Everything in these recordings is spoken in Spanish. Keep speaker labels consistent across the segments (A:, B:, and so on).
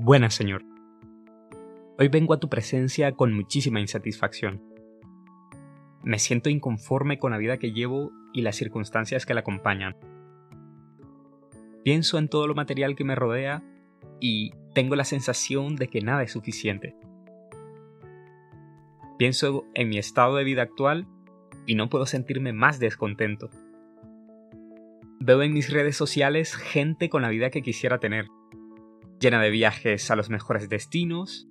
A: Buenas, Señor. Hoy vengo a tu presencia con muchísima insatisfacción. Me siento inconforme con la vida que llevo y las circunstancias que la acompañan. Pienso en todo lo material que me rodea y tengo la sensación de que nada es suficiente. Pienso en mi estado de vida actual y no puedo sentirme más descontento. Veo en mis redes sociales gente con la vida que quisiera tener, llena de viajes a los mejores destinos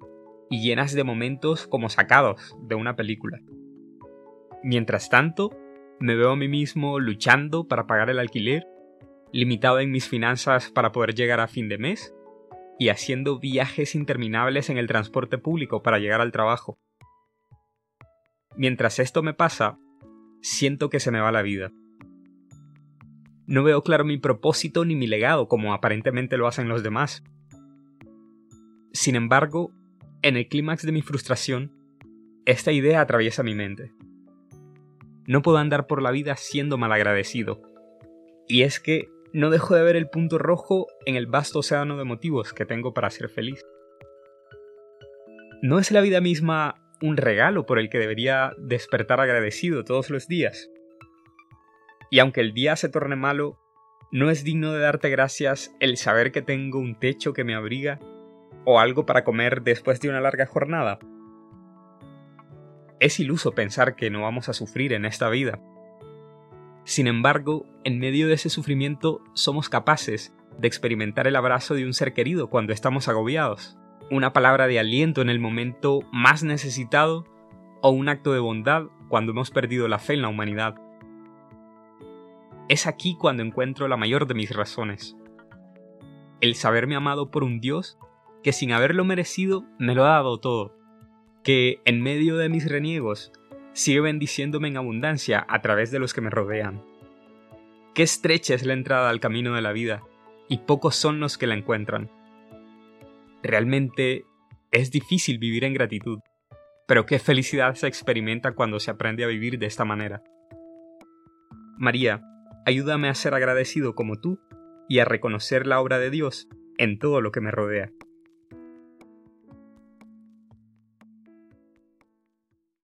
A: y llenas de momentos como sacados de una película. Mientras tanto, me veo a mí mismo luchando para pagar el alquiler, limitado en mis finanzas para poder llegar a fin de mes y haciendo viajes interminables en el transporte público para llegar al trabajo. Mientras esto me pasa, siento que se me va la vida. No veo claro mi propósito ni mi legado como aparentemente lo hacen los demás. Sin embargo, en el clímax de mi frustración, esta idea atraviesa mi mente. No puedo andar por la vida siendo malagradecido. Y es que no dejo de ver el punto rojo en el vasto océano de motivos que tengo para ser feliz. ¿No es la vida misma un regalo por el que debería despertar agradecido todos los días? Y aunque el día se torne malo, ¿no es digno de darte gracias el saber que tengo un techo que me abriga o algo para comer después de una larga jornada? Es iluso pensar que no vamos a sufrir en esta vida. Sin embargo, en medio de ese sufrimiento somos capaces de experimentar el abrazo de un ser querido cuando estamos agobiados, una palabra de aliento en el momento más necesitado o un acto de bondad cuando hemos perdido la fe en la humanidad. Es aquí cuando encuentro la mayor de mis razones. El saberme amado por un Dios que sin haberlo merecido me lo ha dado todo, que en medio de mis reniegos sigue bendiciéndome en abundancia a través de los que me rodean. Qué estrecha es la entrada al camino de la vida, y pocos son los que la encuentran. Realmente es difícil vivir en gratitud, pero qué felicidad se experimenta cuando se aprende a vivir de esta manera. María, ayúdame a ser agradecido como tú y a reconocer la obra de Dios en todo lo que me rodea.